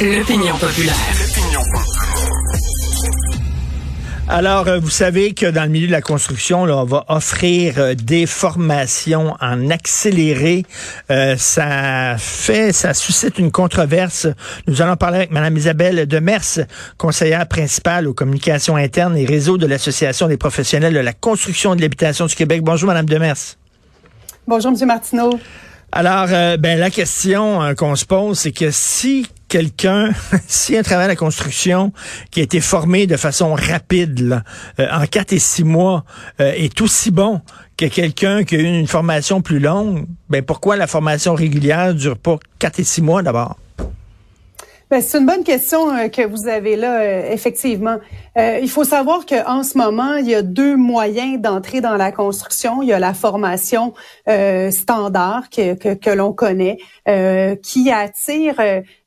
L'opinion populaire. Alors, euh, vous savez que dans le milieu de la construction, là, on va offrir euh, des formations en accéléré. Euh, ça fait, ça suscite une controverse. Nous allons parler avec Mme Isabelle Demers, conseillère principale aux communications internes et réseaux de l'Association des professionnels de la construction et de l'habitation du Québec. Bonjour, Mme Demers. Bonjour, M. Martineau. Alors, ben la question qu'on se pose, c'est que si quelqu'un, si un travail de la construction qui a été formé de façon rapide, euh, en quatre et six mois, euh, est aussi bon que quelqu'un qui a eu une formation plus longue, ben pourquoi la formation régulière dure pas quatre et six mois d'abord? Ben, c'est une bonne question euh, que vous avez là, euh, effectivement. Euh, il faut savoir qu'en ce moment, il y a deux moyens d'entrer dans la construction. Il y a la formation standard que, que, que l'on connaît, qui attire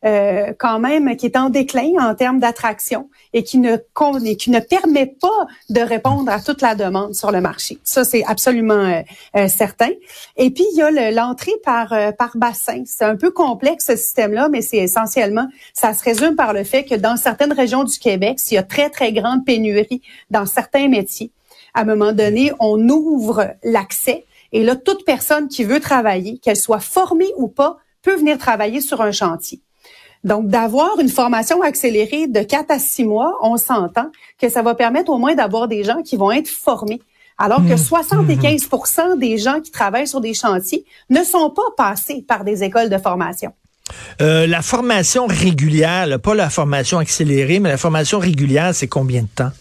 quand même, qui est en déclin en termes d'attraction et qui ne qui ne permet pas de répondre à toute la demande sur le marché. Ça, c'est absolument certain. Et puis, il y a l'entrée par, par bassin. C'est un peu complexe, ce système-là, mais c'est essentiellement ça se résume par le fait que dans certaines régions du Québec, s'il y a très, très grande pénurie dans certains métiers, à un moment donné, on ouvre l'accès et là, toute personne qui veut travailler, qu'elle soit formée ou pas, peut venir travailler sur un chantier. Donc, d'avoir une formation accélérée de 4 à 6 mois, on s'entend que ça va permettre au moins d'avoir des gens qui vont être formés. Alors que 75% mmh. des gens qui travaillent sur des chantiers ne sont pas passés par des écoles de formation. Euh, la formation régulière, pas la formation accélérée, mais la formation régulière, c'est combien de temps?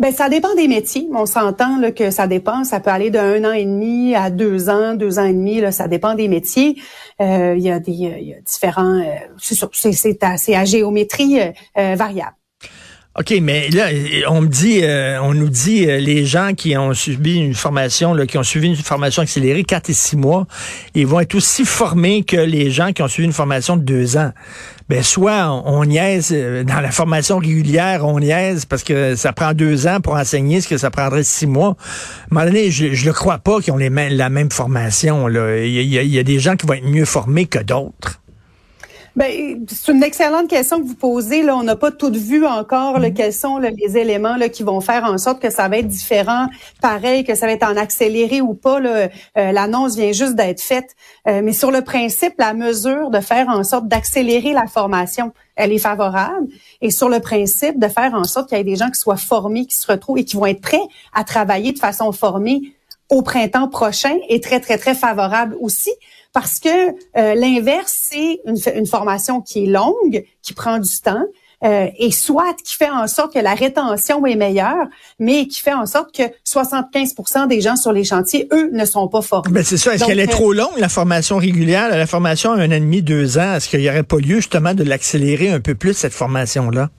Ben ça dépend des métiers. On s'entend que ça dépend. Ça peut aller d'un an et demi à deux ans, deux ans et demi. Là, ça dépend des métiers. Euh, il y a des y différents. Euh, c'est assez à géométrie variable. OK, mais là, on me dit, euh, on nous dit, euh, les gens qui ont subi une formation, qui ont suivi une formation accélérée, 4 et 6 mois, ils vont être aussi formés que les gens qui ont suivi une formation de 2 ans. Ben, soit on, niaise, euh, dans la formation régulière, on niaise parce que ça prend 2 ans pour enseigner ce que ça prendrait 6 mois. À un donné, je, je le crois pas qu'ils ont les la même formation, il y a des gens qui vont être mieux formés que d'autres. Ben, c'est une excellente question que vous posez. Là, on n'a pas tout vu encore là, mm-hmm. quels sont les éléments là, qui vont faire en sorte que ça va être différent, pareil, que ça va être en accéléré ou pas. Euh, L'annonce vient juste d'être faite. Euh, mais sur le principe, la mesure de faire en sorte d'accélérer la formation, elle est favorable. Et sur le principe de faire en sorte qu'il y ait des gens qui soient formés, qui se retrouvent et qui vont être prêts à travailler de façon formée au printemps prochain est très, très, très favorable aussi parce que euh, l'inverse, c'est une, une, formation qui est longue, qui prend du temps, euh, et soit qui fait en sorte que la rétention est meilleure, mais qui fait en sorte que 75% des gens sur les chantiers, eux, ne sont pas formés. Ben c'est ça. Est-ce qu'elle est trop euh, longue, la formation régulière? La formation un an et demi, deux ans, est-ce qu'il n'y aurait pas lieu justement de l'accélérer un peu plus, cette formation-là?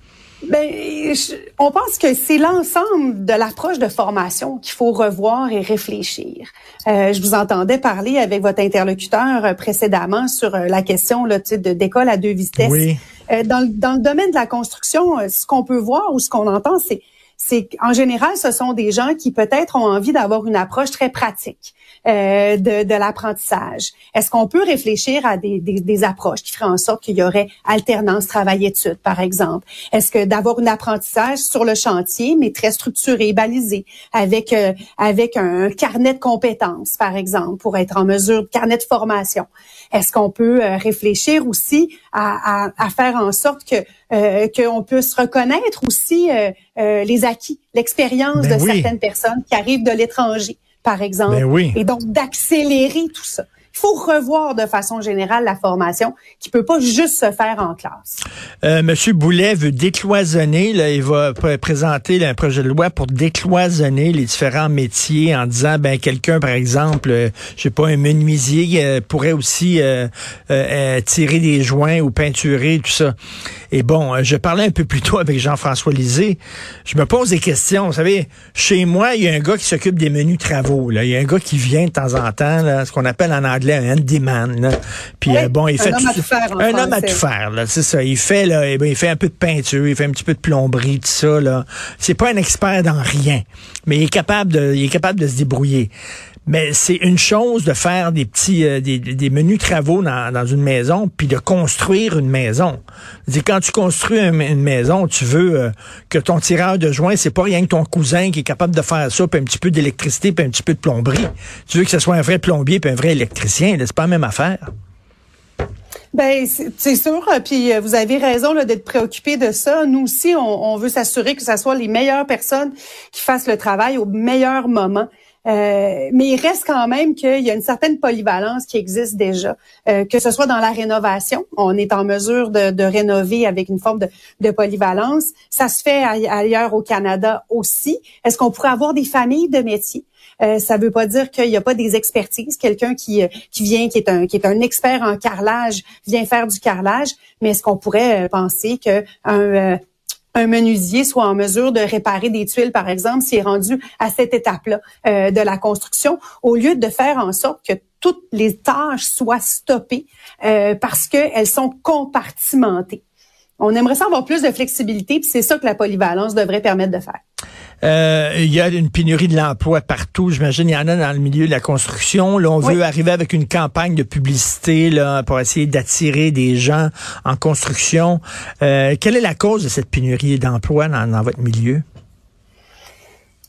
Ben, on pense que c'est l'ensemble de l'approche de formation qu'il faut revoir et réfléchir. Euh, je vous entendais parler avec votre interlocuteur euh, précédemment sur euh, la question là, de d'école à deux vitesses. Oui. dans, dans le domaine de la construction, ce qu'on peut voir ou ce qu'on entend, c'est c'est qu'en général, ce sont des gens qui peut-être ont envie d'avoir une approche très pratique euh, de, de l'apprentissage. Est-ce qu'on peut réfléchir à des, des, des approches qui feraient en sorte qu'il y aurait alternance travail-études, par exemple? Est-ce que d'avoir un apprentissage sur le chantier, mais très structuré, balisé, avec euh, avec un carnet de compétences, par exemple, pour être en mesure, de carnet de formation? Est-ce qu'on peut euh, réfléchir aussi à, à, à, faire en sorte que euh, qu'on puisse reconnaître aussi euh, les acquis, l'expérience ben de certaines personnes qui arrivent de l'étranger, par exemple, ben et donc d'accélérer tout ça. Il faut revoir de façon générale la formation qui peut pas juste se faire en classe. Euh, Monsieur Boulet veut décloisonner. Là, il va présenter un projet de loi pour décloisonner les différents métiers en disant, ben quelqu'un, par exemple, euh, je sais pas, un menuisier euh, pourrait aussi euh, tirer des joints ou peinturer tout ça. Et bon, je parlais un peu plus tôt avec Jean-François Lisée. Je me pose des questions. Vous savez, chez moi, il y a un gars qui s'occupe des menus travaux. Là. Il y a un gars qui vient de temps en temps, là, ce qu'on appelle en anglais un handyman. Là. Puis euh, bon, il fait un homme à tout faire. Un homme à tout faire, là, c'est ça. Il fait là, eh ben, il fait un peu de peinture, il fait un petit peu de plomberie, tout ça là. C'est pas un expert dans rien, mais il est capable de, il est capable de se débrouiller. Mais c'est une chose de faire des petits, euh, des, des, menus travaux dans, dans, une maison, puis de construire une maison. quand tu construis une, maison, tu veux euh, que ton tireur de joint, c'est pas rien que ton cousin qui est capable de faire ça, puis un petit peu d'électricité, puis un petit peu de plomberie. Tu veux que ce soit un vrai plombier, puis un vrai électricien. C'est pas la même affaire. Ben c'est sûr, puis euh, vous avez raison d'être préoccupé de ça. Nous aussi, on, on veut s'assurer que ce soit les meilleures personnes qui fassent le travail au meilleur moment. Euh, mais il reste quand même qu'il y a une certaine polyvalence qui existe déjà, euh, que ce soit dans la rénovation, on est en mesure de, de rénover avec une forme de, de, polyvalence. Ça se fait ailleurs au Canada aussi. Est-ce qu'on pourrait avoir des familles de métiers? Euh, ça veut pas dire qu'il n'y a pas des expertises. Quelqu'un qui, euh, qui vient, qui est un qui est un expert en carrelage, vient faire du carrelage. Mais est-ce qu'on pourrait penser que un menuisier soit en mesure de réparer des tuiles, par exemple, s'il est rendu à cette étape-là euh, de la construction, au lieu de faire en sorte que toutes les tâches soient stoppées euh, parce qu'elles sont compartimentées. On aimerait ça avoir plus de flexibilité, puis c'est ça que la polyvalence devrait permettre de faire. Euh, il y a une pénurie de l'emploi partout. J'imagine il y en a dans le milieu de la construction. Là, on veut arriver avec une campagne de publicité là, pour essayer d'attirer des gens en construction. Euh, quelle est la cause de cette pénurie d'emploi dans, votre milieu?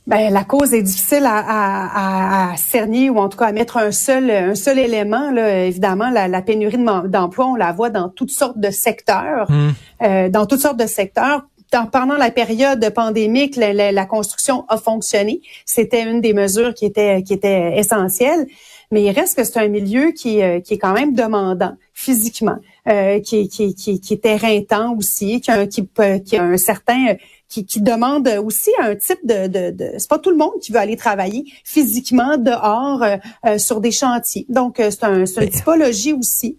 Ben, la cause est difficile à, cerner ou en tout cas à mettre un seul un seul élément. Là. Évidemment, la, pénurie d'emploi, on la voit dans toutes sortes de secteurs, hmm. euh, dans toutes sortes de secteurs pendant la période pandémique, la, la, construction a fonctionné. C'était une des mesures qui était qui était essentielle. Mais il reste que c'est un milieu qui, euh, qui est quand même demandant physiquement, euh, qui, qui, qui, qui est éreintant aussi, qui a, qui, qui a un certain qui, qui demande aussi un type de, de, de c'est pas tout le monde qui veut aller travailler physiquement dehors euh, euh sur des chantiers. Donc c'est un, une ben. typologie aussi.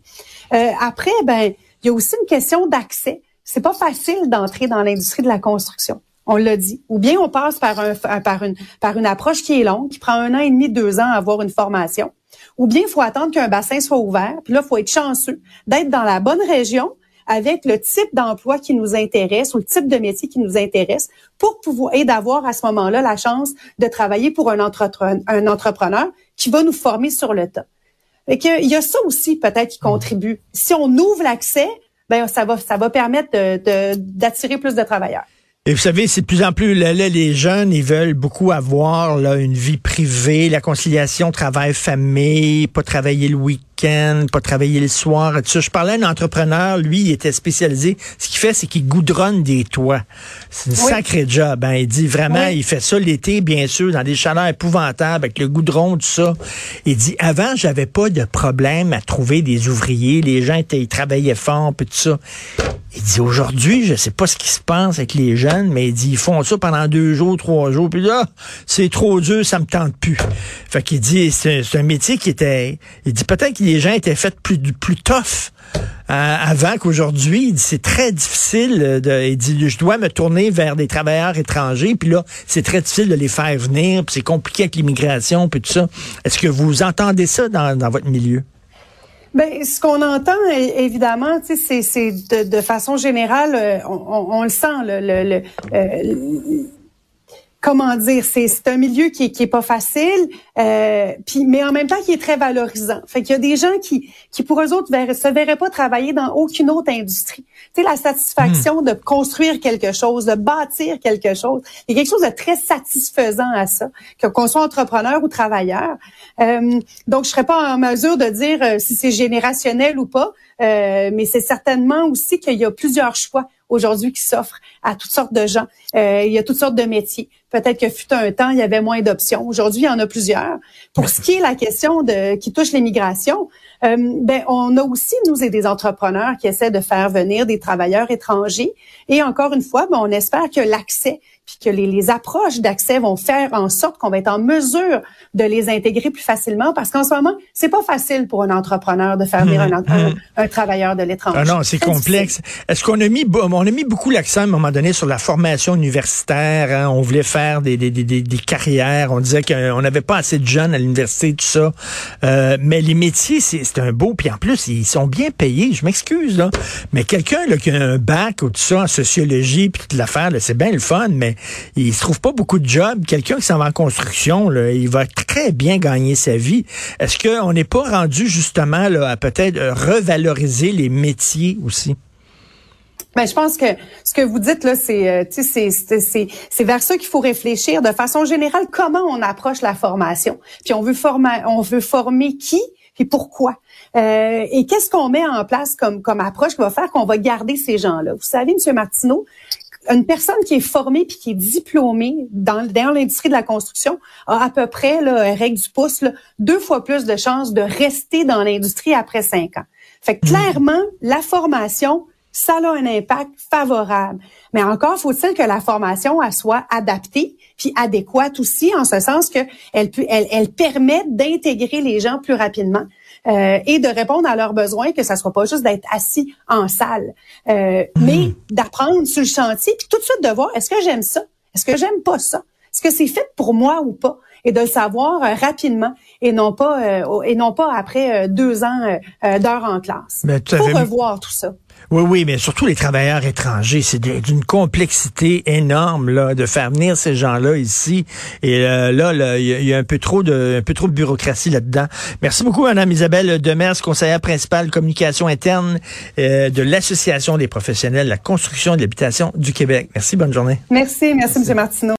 après, ben il y a aussi une question d'accès c'est pas facile d'entrer dans l'industrie de la construction. On l'a dit. Ou bien on passe par, un, par, une, par une approche qui est longue, qui prend un an et demi, deux ans à avoir une formation. Ou bien il faut attendre qu'un bassin soit ouvert. Puis là, il faut être chanceux d'être dans la bonne région avec le type d'emploi qui nous intéresse ou le type de métier qui nous intéresse pour pouvoir et d'avoir à ce moment-là la chance de travailler pour un, entrepreneur, un entrepreneur qui va nous former sur le tas. Et il y a ça aussi peut-être qui contribue. Si on ouvre l'accès, ben ça va ça va permettre d'attirer plus de travailleurs. Et vous savez, c'est de plus en plus les jeunes, ils veulent beaucoup avoir une vie privée, la conciliation travail-famille, pas travailler le week pas travailler le soir. Tout Je parlais à un entrepreneur, lui, il était spécialisé. Ce qu'il fait, c'est qu'il goudronne des toits. C'est un sacré job. Hein. Il dit vraiment, il fait ça l'été, bien sûr, dans des chaleurs épouvantables, avec le goudron, tout ça. Il dit, avant, j'avais pas de problème à trouver des ouvriers. Les gens étaient, ils travaillaient fort, puis tout ça. Il dit aujourd'hui, je sais pas ce qui se passe avec les jeunes, mais il dit ils font ça pendant deux jours, trois jours, puis là, c'est trop dur, ça me tente plus. Fait qu'il dit c'est un métier qui était, il dit peut-être que les gens étaient faits plus plus tough euh, avant qu'aujourd'hui. C'est très difficile. De, il dit je dois me tourner vers des travailleurs étrangers, puis là c'est très difficile de les faire venir, puis c'est compliqué avec l'immigration, puis tout ça. Est-ce que vous entendez ça dans, dans votre milieu? Ben, ce qu'on entend, évidemment, c'est, de, de, façon générale, euh, on, le sent, le, euh, comment dire, c'est, un milieu qui, qui est pas facile, euh, puis mais en même temps qui est très valorisant. Fait qu'il y a des gens qui, qui pour eux autres, ne se verraient pas travailler dans aucune autre industrie. Tu sais, la satisfaction hmm. de construire quelque chose, de bâtir quelque chose, il y a quelque chose de très satisfaisant à ça, qu'on soit entrepreneur ou travailleur. Euh, donc, je serais pas en mesure de dire euh, si c'est générationnel ou pas, euh, mais c'est certainement aussi qu'il y a plusieurs choix aujourd'hui qui s'offrent à toutes sortes de gens. Euh, il y a toutes sortes de métiers. Peut-être que fut un temps, il y avait moins d'options. Aujourd'hui, il y en a plusieurs. Pour ce qui est la question de qui touche l'immigration, ben on a aussi nous des entrepreneurs qui essaient de faire venir des travailleurs étrangers. Et encore une fois, ben, on espère que l'accès puis que les, les approches d'accès vont faire en sorte qu'on va être en mesure de les intégrer plus facilement parce qu'en ce moment, c'est pas facile pour un entrepreneur de faire venir un, un, un, travailleur de l'étranger. Ah non, c'est complexe. Est-ce qu'on a mis on a mis beaucoup l'accent à un moment donné sur la formation universitaire, hein? on voulait faire des, des, des, des, carrières, on disait qu'on n'avait pas assez de jeunes à l'université tout ça. Euh, mais les métiers c'est un beau puis en plus ils sont bien payés, je m'excuse mais quelqu'un qui a un bac ou tout ça en sociologie puis toute l'affaire, c'est bien le fun mais il se trouve pas beaucoup de jobs. Quelqu'un qui s'en va en construction, il va très bien gagner sa vie. Est-ce qu'on n'est pas rendu justement à peut-être revaloriser les métiers aussi? Ben, je pense que ce que vous dites là, c'est euh, c'est c'est vers ça qu'il faut réfléchir de façon générale. Comment on approche la formation? Puis on veut former, on veut former qui? Et pourquoi? Euh, Et qu'est-ce qu'on met en place comme comme approche qui va faire qu'on va garder ces gens-là? Vous savez, Monsieur Martineau, une personne qui est formée puis qui est diplômée dans, dans l'industrie de la construction a à peu près, là, règle du pouce, là, deux fois plus de chances de rester dans l'industrie après cinq ans. Fait que clairement, la formation, ça a un impact favorable. Mais encore faut-il que la formation elle soit adaptée puis adéquate aussi, en ce sens que elle, elle, elle permet d'intégrer les gens plus rapidement. Euh, et de répondre à leurs besoins, que ça soit pas juste d'être assis en salle, euh, mais d'apprendre sur le chantier, puis tout de suite de voir est-ce que j'aime ça, est-ce que j'aime pas ça, est-ce que c'est fait pour moi ou pas, et de le savoir euh, rapidement et non pas euh, et non pas après euh, deux ans d'heures en classe. Pour revoir tout ça. Oui, oui, mais surtout les travailleurs étrangers, c'est d'une complexité énorme là de faire venir ces gens-là ici. Et là, il y, a un peu trop de, un peu trop de bureaucratie là-dedans. Merci beaucoup, Madame Isabelle Demers, conseillère principale communication interne de l'Association des professionnels de la construction et de l'habitation du Québec. Merci, bonne journée. Merci, merci, M. Martineau.